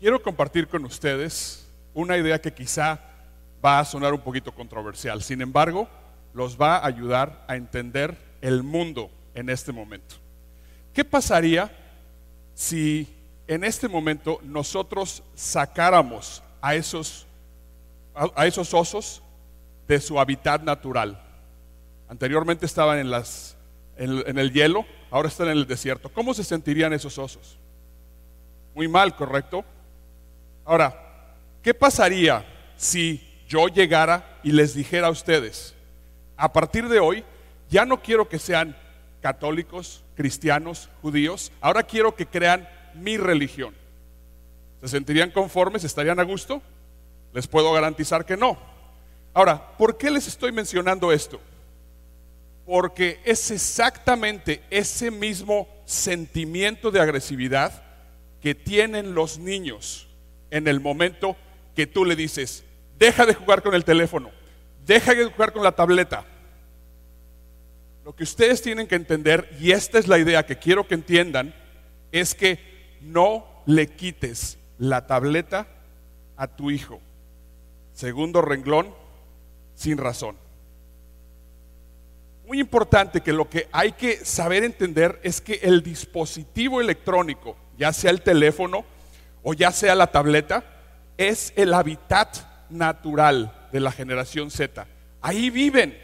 quiero compartir con ustedes una idea que quizá va a sonar un poquito controversial. Sin embargo, los va a ayudar a entender el mundo en este momento. ¿Qué pasaría si en este momento nosotros sacáramos a esos, a, esos osos de su hábitat natural? Anteriormente estaban en, las, en el hielo, ahora están en el desierto. ¿Cómo se sentirían esos osos? Muy mal, ¿correcto? Ahora, ¿qué pasaría si yo llegara y les dijera a ustedes, a partir de hoy, ya no quiero que sean católicos, cristianos, judíos, ahora quiero que crean mi religión. ¿Se sentirían conformes? ¿Estarían a gusto? Les puedo garantizar que no. Ahora, ¿por qué les estoy mencionando esto? Porque es exactamente ese mismo sentimiento de agresividad que tienen los niños en el momento que tú le dices, deja de jugar con el teléfono, deja de jugar con la tableta. Lo que ustedes tienen que entender, y esta es la idea que quiero que entiendan, es que no le quites la tableta a tu hijo. Segundo renglón, sin razón. Muy importante que lo que hay que saber entender es que el dispositivo electrónico, ya sea el teléfono o ya sea la tableta, es el hábitat natural de la generación Z. Ahí viven.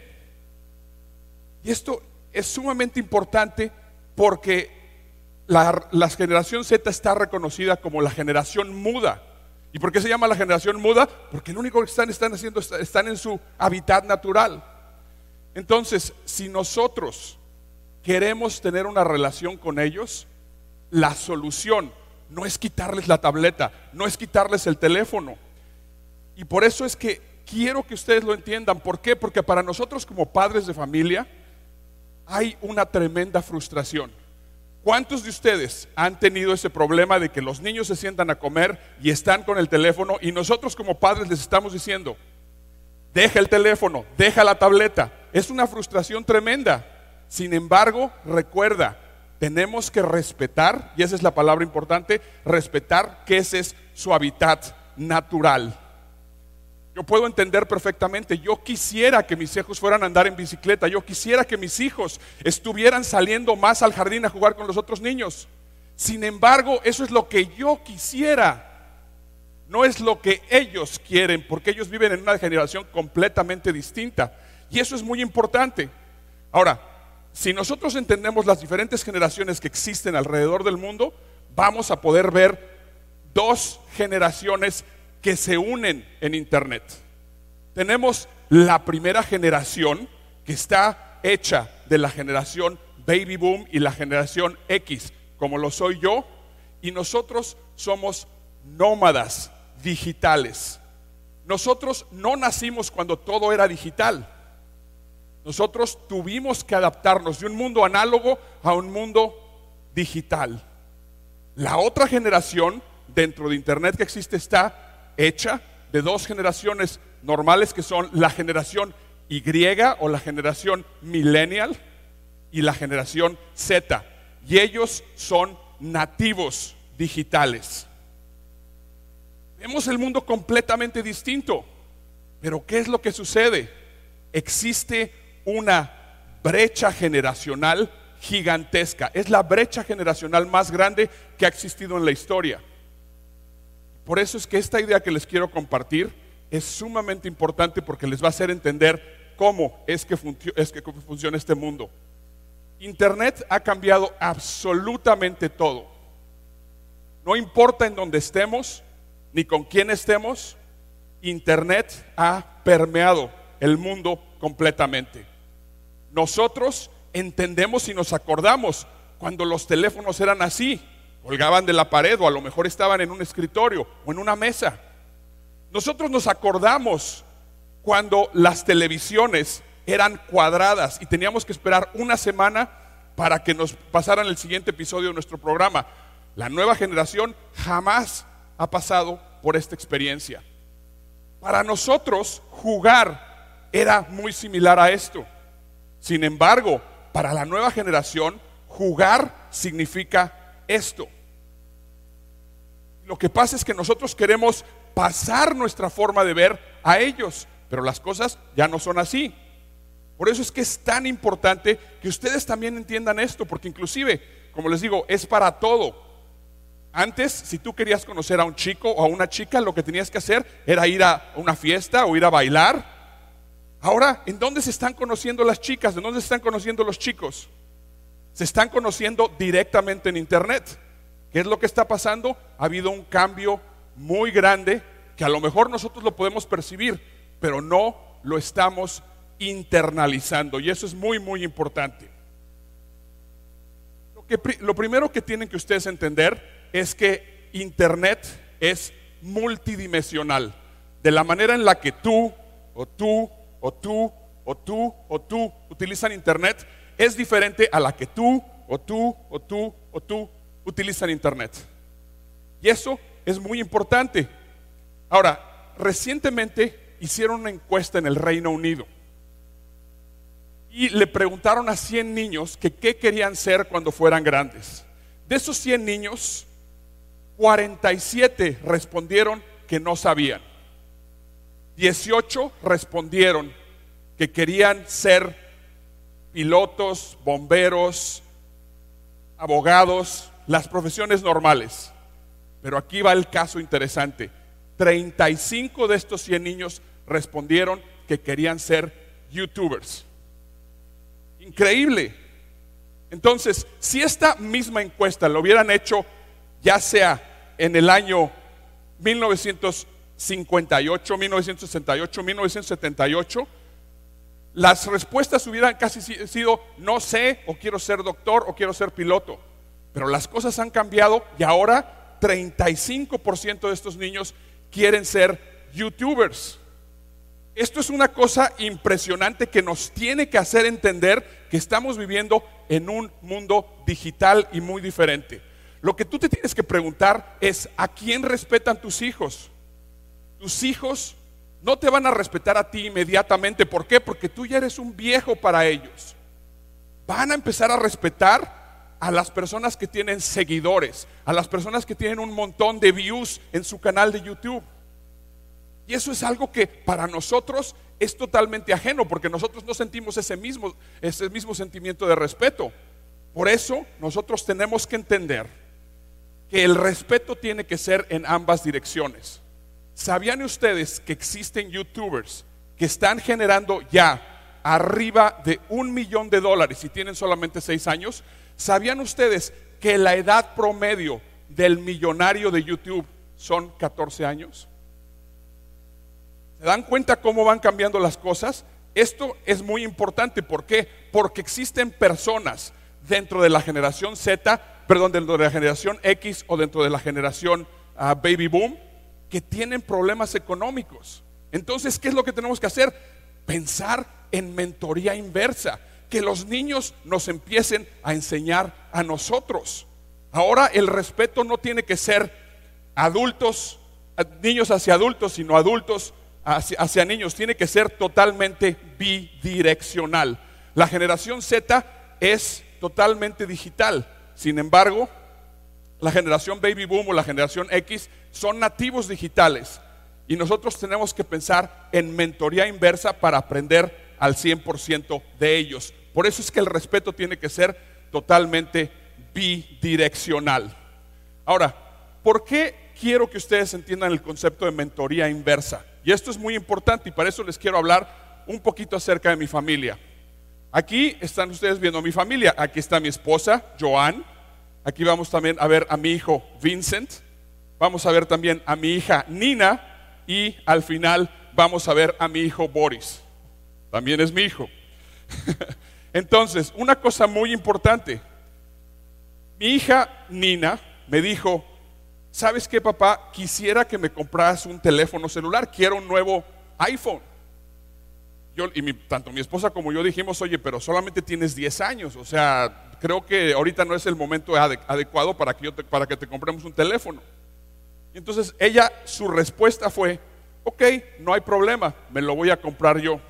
Y esto es sumamente importante porque la, generación Z está reconocida como la generación muda. ¿Y por qué se llama la generación muda? Porque lo único que están, están haciendo están en su hábitat natural. Entonces, si nosotros queremos tener una relación con ellos, la solución no es quitarles la tableta, no es quitarles el teléfono. Y por eso es que quiero que ustedes lo entiendan. ¿Por qué? Porque para nosotros como padres de familia hay una tremenda frustración. ¿Cuántos de ustedes han tenido ese problema de que los niños se sientan a comer y están con el teléfono y nosotros como padres les estamos diciendo, deja el teléfono, deja la tableta? Es una frustración tremenda. Sin embargo, recuerda, tenemos que respetar, y esa es la palabra importante, respetar que ese es su hábitat natural. Yo puedo entender perfectamente, yo quisiera que mis hijos fueran a andar en bicicleta, yo quisiera que mis hijos estuvieran saliendo más al jardín a jugar con los otros niños. Sin embargo, eso es lo que yo quisiera, no es lo que ellos quieren, porque ellos viven en una generación completamente distinta. Y eso es muy importante. Ahora, si nosotros entendemos las diferentes generaciones que existen alrededor del mundo, vamos a poder ver dos generaciones que se unen en Internet. Tenemos la primera generación que está hecha de la generación baby boom y la generación X, como lo soy yo, y nosotros somos nómadas digitales. Nosotros no nacimos cuando todo era digital. Nosotros tuvimos que adaptarnos de un mundo análogo a un mundo digital. La otra generación dentro de Internet que existe está hecha de dos generaciones normales que son la generación Y o la generación millennial y la generación Z. Y ellos son nativos digitales. Vemos el mundo completamente distinto. Pero ¿qué es lo que sucede? Existe una brecha generacional gigantesca. Es la brecha generacional más grande que ha existido en la historia. Por eso es que esta idea que les quiero compartir es sumamente importante porque les va a hacer entender cómo es que, es que funciona este mundo. Internet ha cambiado absolutamente todo. No importa en dónde estemos, ni con quién estemos, Internet ha permeado el mundo completamente. Nosotros entendemos y nos acordamos cuando los teléfonos eran así, colgaban de la pared o a lo mejor estaban en un escritorio o en una mesa. Nosotros nos acordamos cuando las televisiones eran cuadradas y teníamos que esperar una semana para que nos pasaran el siguiente episodio de nuestro programa. La nueva generación jamás ha pasado por esta experiencia. Para nosotros jugar era muy similar a esto. Sin embargo, para la nueva generación, jugar significa esto. Lo que pasa es que nosotros queremos pasar nuestra forma de ver a ellos, pero las cosas ya no son así. Por eso es que es tan importante que ustedes también entiendan esto, porque inclusive, como les digo, es para todo. Antes, si tú querías conocer a un chico o a una chica, lo que tenías que hacer era ir a una fiesta o ir a bailar. Ahora, ¿en dónde se están conociendo las chicas? ¿En dónde se están conociendo los chicos? Se están conociendo directamente en Internet. ¿Qué es lo que está pasando? Ha habido un cambio muy grande que a lo mejor nosotros lo podemos percibir, pero no lo estamos internalizando. Y eso es muy, muy importante. Lo, lo primero que tienen que ustedes entender es que Internet es multidimensional. De la manera en la que tú, o tú, o tú, o tú, o tú utilizan Internet, es diferente a la que tú, o tú, o tú, o tú utilizan Internet. Y eso es muy importante. Ahora, recientemente hicieron una encuesta en el Reino Unido y le preguntaron a 100 niños que qué querían ser cuando fueran grandes. De esos 100 niños, 47 respondieron que no sabían. 18 respondieron que querían ser pilotos, bomberos, abogados, las profesiones normales. Pero aquí va el caso interesante. 35 de estos 100 niños respondieron que querían ser youtubers. Increíble. Entonces, si esta misma encuesta lo hubieran hecho ya sea en el año 1958, 1968, 1978, las respuestas hubieran casi sido no sé, o quiero ser doctor, o quiero ser piloto. Pero las cosas han cambiado y ahora 35% de estos niños quieren ser youtubers. Esto es una cosa impresionante que nos tiene que hacer entender que estamos viviendo en un mundo digital y muy diferente. Lo que tú te tienes que preguntar es, ¿a quién respetan tus hijos? Tus hijos no te van a respetar a ti inmediatamente. ¿Por qué? Porque tú ya eres un viejo para ellos. Van a empezar a respetar a las personas que tienen seguidores, a las personas que tienen un montón de views en su canal de YouTube. Y eso es algo que para nosotros es totalmente ajeno, porque nosotros no sentimos ese mismo, ese mismo sentimiento de respeto. Por eso nosotros tenemos que entender que el respeto tiene que ser en ambas direcciones. ¿Sabían ustedes que existen youtubers que están generando ya arriba de un millón de dólares y tienen solamente seis años? ¿Sabían ustedes que la edad promedio del millonario de YouTube son 14 años? ¿Se dan cuenta cómo van cambiando las cosas? Esto es muy importante. ¿Por qué? Porque existen personas dentro de la generación Z, perdón, dentro de la generación X o dentro de la generación ah, Baby Boom, que tienen problemas económicos. Entonces, ¿qué es lo que tenemos que hacer? Pensar en mentoría inversa, que los niños nos empiecen a enseñar a nosotros. Ahora el respeto no tiene que ser adultos, niños hacia adultos, sino adultos hacia, niños, tiene que ser totalmente bidireccional. La generación Z es totalmente digital, sin embargo, la generación baby boom o la generación X son nativos digitales y nosotros tenemos que pensar en mentoría inversa para aprender al 100% de ellos. Por eso es que el respeto tiene que ser totalmente bidireccional. Ahora, ¿por qué quiero que ustedes entiendan el concepto de mentoría inversa? Y esto es muy importante y para eso les quiero hablar un poquito acerca de mi familia. Aquí están ustedes viendo mi familia. Aquí está mi esposa, Joan. Aquí vamos también a ver a mi hijo, Vincent. Vamos a ver también a mi hija, Nina. Y al final vamos a ver a mi hijo, Boris. También es mi hijo. Entonces, una cosa muy importante. Mi hija, Nina, me dijo, ¿sabes qué, papá? Quisiera que me compras un teléfono celular, quiero un nuevo iPhone. Y tanto mi esposa como yo dijimos, oye, pero solamente tienes 10 años, o sea, creo que ahorita no es el momento adecuado para que, te, para que te compremos un teléfono. Y entonces ella, su respuesta fue, ok, no hay problema, me lo voy a comprar yo.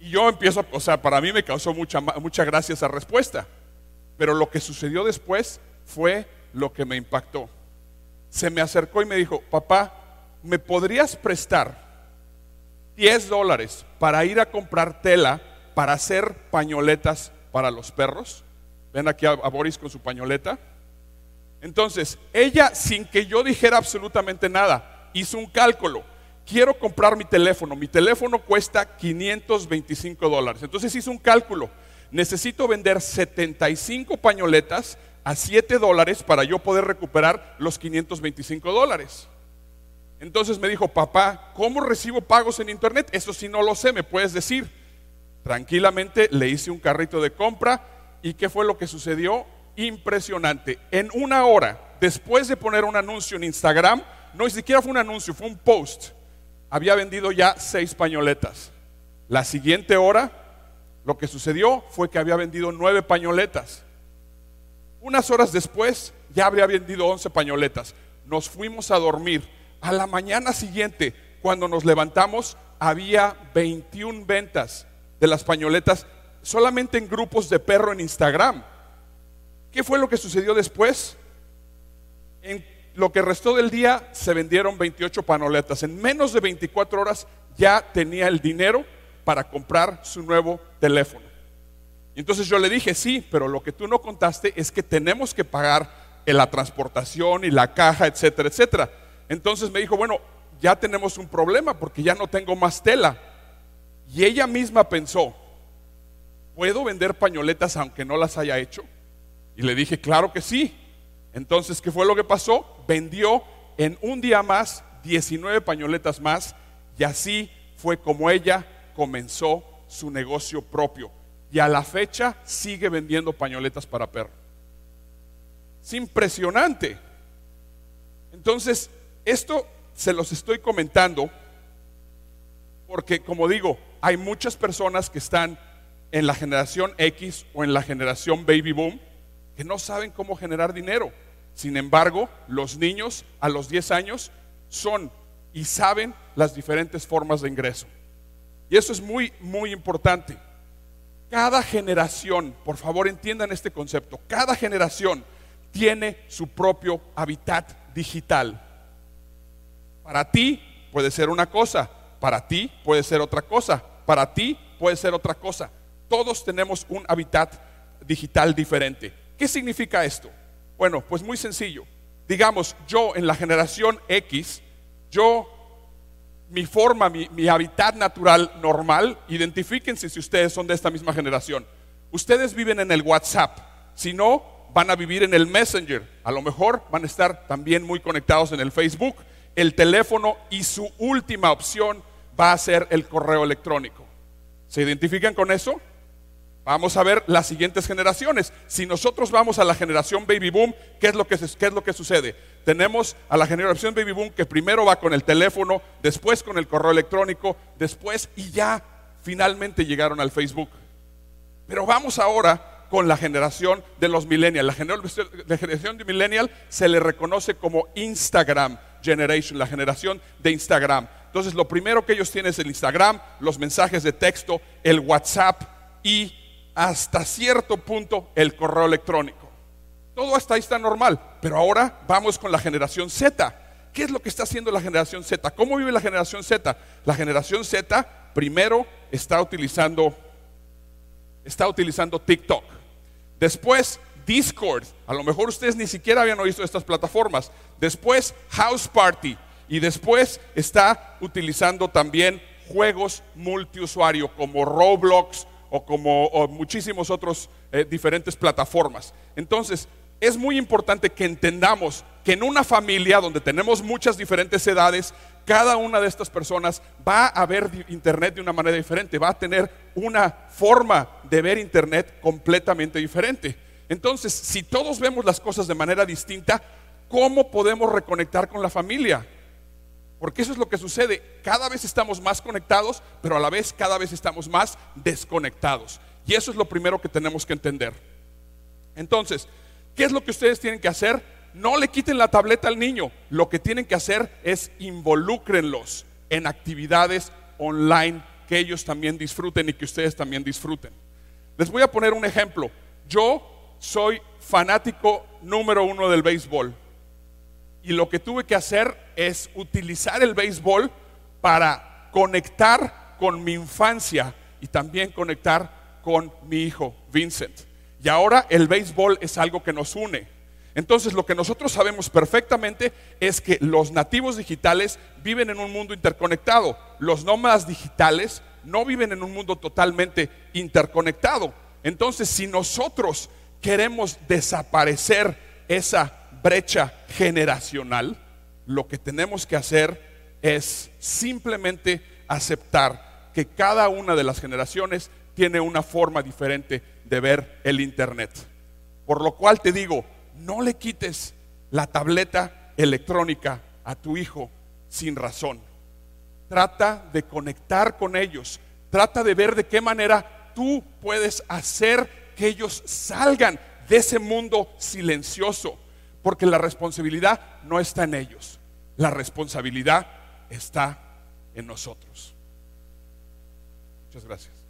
Y yo empiezo, o sea, para mí me causó mucha, mucha gracia esa respuesta. Pero lo que sucedió después fue lo que me impactó. se me acercó y me dijo, papá, ¿me podrías prestar 10 dólares para ir a comprar tela para hacer pañoletas para los perros? Ven aquí a, Boris con su pañoleta. Entonces, ella, sin que yo dijera absolutamente nada, hizo un cálculo. Quiero comprar mi teléfono. Mi teléfono cuesta 525 dólares. Entonces hizo un cálculo. Necesito vender 75 pañoletas a 7 dólares para yo poder recuperar los 525 dólares. Entonces me dijo, papá, ¿cómo recibo pagos en internet? Eso sí no lo sé, me puedes decir. Tranquilamente le hice un carrito de compra y ¿qué fue lo que sucedió? Impresionante. En una hora, después de poner un anuncio en Instagram, no ni siquiera fue un anuncio, fue un post, había vendido ya seis pañoletas. La siguiente hora, lo que sucedió fue que había vendido nueve pañoletas. Unas horas después ya habría vendido 11 pañoletas. Nos fuimos a dormir. A la mañana siguiente, cuando nos levantamos, había 21 ventas de las pañoletas solamente en grupos de perro en Instagram. ¿Qué fue lo que sucedió después? En lo que restó del día se vendieron 28 pañoletas. En menos de 24 horas ya tenía el dinero para comprar su nuevo teléfono. Y entonces yo le dije, sí, pero lo que tú no contaste es que tenemos que pagar en la transportación y la caja, etcétera, etcétera. Entonces me dijo, bueno, ya tenemos un problema porque ya no tengo más tela. Y ella misma pensó, ¿puedo vender pañoletas aunque no las haya hecho? Y le dije, claro que sí. Entonces, ¿qué fue lo que pasó? Vendió en un día más 19 pañoletas más y así fue como ella comenzó su negocio propio y a la fecha sigue vendiendo pañoletas para perro. Es impresionante. Entonces, esto se los estoy comentando porque, como digo, hay muchas personas que están en la generación X o en la generación baby boom que no saben cómo generar dinero. Sin embargo, los niños a los 10 años son y saben las diferentes formas de ingreso. Y eso es muy, muy importante. Cada generación, por favor entiendan este concepto, cada generación tiene su propio hábitat digital. Para ti puede ser una cosa, para ti puede ser otra cosa, para ti puede ser otra cosa. Todos tenemos un hábitat digital diferente. ¿Qué significa esto? Bueno, pues muy sencillo. Digamos, yo en la generación X, yo mi forma, mi, hábitat natural normal, identifíquense si ustedes son de esta misma generación. Ustedes viven en el WhatsApp, si no, van a vivir en el Messenger, a lo mejor van a estar también muy conectados en el Facebook, el teléfono y su última opción va a ser el correo electrónico. ¿Se identifican con eso? Vamos a ver las siguientes generaciones. Si nosotros vamos a la generación baby boom, ¿qué es lo que, qué es lo que sucede? Tenemos a la generación baby boom que primero va con el teléfono, después con el correo electrónico, después y ya finalmente llegaron al Facebook. Pero vamos ahora con la generación de los millennials. La generación de millennial se le reconoce como Instagram Generation, la generación de Instagram. Entonces lo primero que ellos tienen es el Instagram, los mensajes de texto, el WhatsApp y hasta cierto punto el correo electrónico. Todo hasta ahí está normal, pero ahora vamos con la generación Z. ¿Qué es lo que está haciendo la generación Z? ¿Cómo vive la generación Z? La generación Z primero está utilizando está utilizando TikTok. Después Discord. A lo mejor ustedes ni siquiera habían oído estas plataformas. Después House Party y después está utilizando también juegos multiusuario como Roblox, o como muchísimos otros eh, diferentes plataformas. Entonces, es muy importante que entendamos que en una familia donde tenemos muchas diferentes edades, cada una de estas personas va a ver Internet de una manera diferente, va a tener una forma de ver Internet completamente diferente. Entonces, si todos vemos las cosas de manera distinta, ¿cómo podemos reconectar con la familia? Porque eso es lo que sucede. Cada vez estamos más conectados, pero a la vez cada vez estamos más desconectados. Y eso es lo primero que tenemos que entender. Entonces, ¿qué es lo que ustedes tienen que hacer? No le quiten la tableta al niño. Lo que tienen que hacer es involúcrenlos en actividades online que ellos también disfruten y que ustedes también disfruten. Les voy a poner un ejemplo. Yo soy fanático número uno del béisbol y lo que tuve que hacer es utilizar el béisbol para conectar con mi infancia y también conectar con mi hijo Vincent. Y ahora el béisbol es algo que nos une. Entonces lo que nosotros sabemos perfectamente es que los nativos digitales viven en un mundo interconectado. Los nómadas digitales no viven en un mundo totalmente interconectado. Entonces si nosotros queremos desaparecer esa brecha generacional, lo que tenemos que hacer es simplemente aceptar que cada una de las generaciones tiene una forma diferente de ver el Internet. Por lo cual te digo, no le quites la tableta electrónica a tu hijo sin razón. Trata de conectar con ellos. Trata de ver de qué manera tú puedes hacer que ellos salgan de ese mundo silencioso. Porque la responsabilidad no está en ellos. La responsabilidad está en nosotros. Muchas gracias.